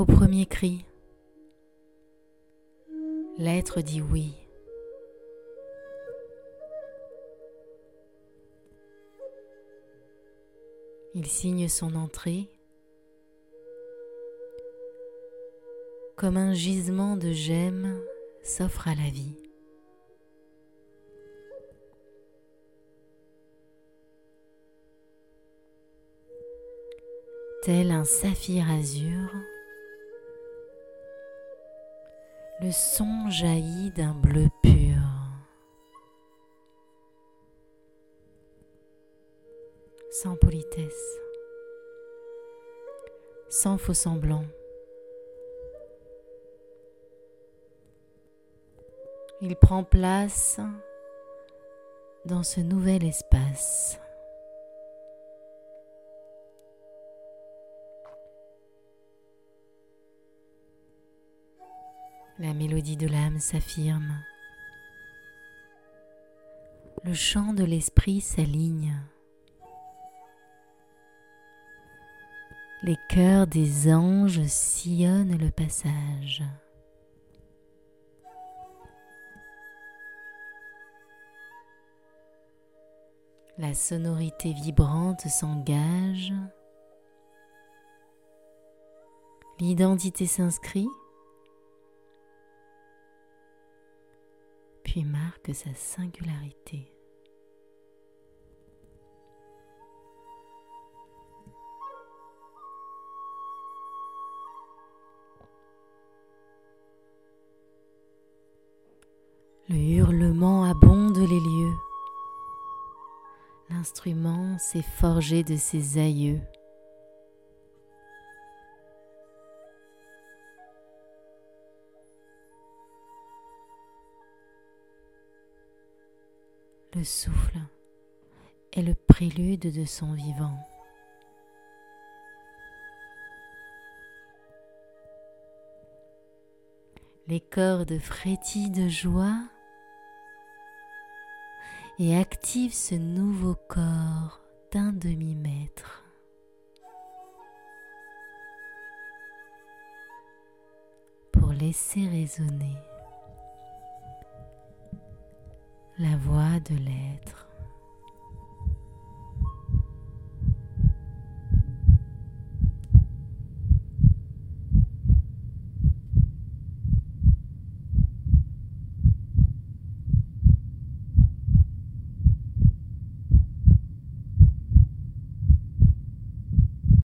Au premier cri, l'être dit oui. Il signe son entrée comme un gisement de gemmes s'offre à la vie. Tel un saphir azur, le son jaillit d'un bleu pur. Sans politesse, sans faux semblant. Il prend place dans ce nouvel espace. La mélodie de l'âme s'affirme. Le chant de l'esprit s'aligne. Les cœurs des anges sillonnent le passage. La sonorité vibrante s'engage. L'identité s'inscrit, puis marque sa singularité. Le hurlement abonde les lieux. L'instrument s'est forgé de ses aïeux. Le souffle est le prélude de son vivant. Les cordes frétillent de joie et active ce nouveau corps d'un demi-mètre. Pour laisser résonner la voix de l'être.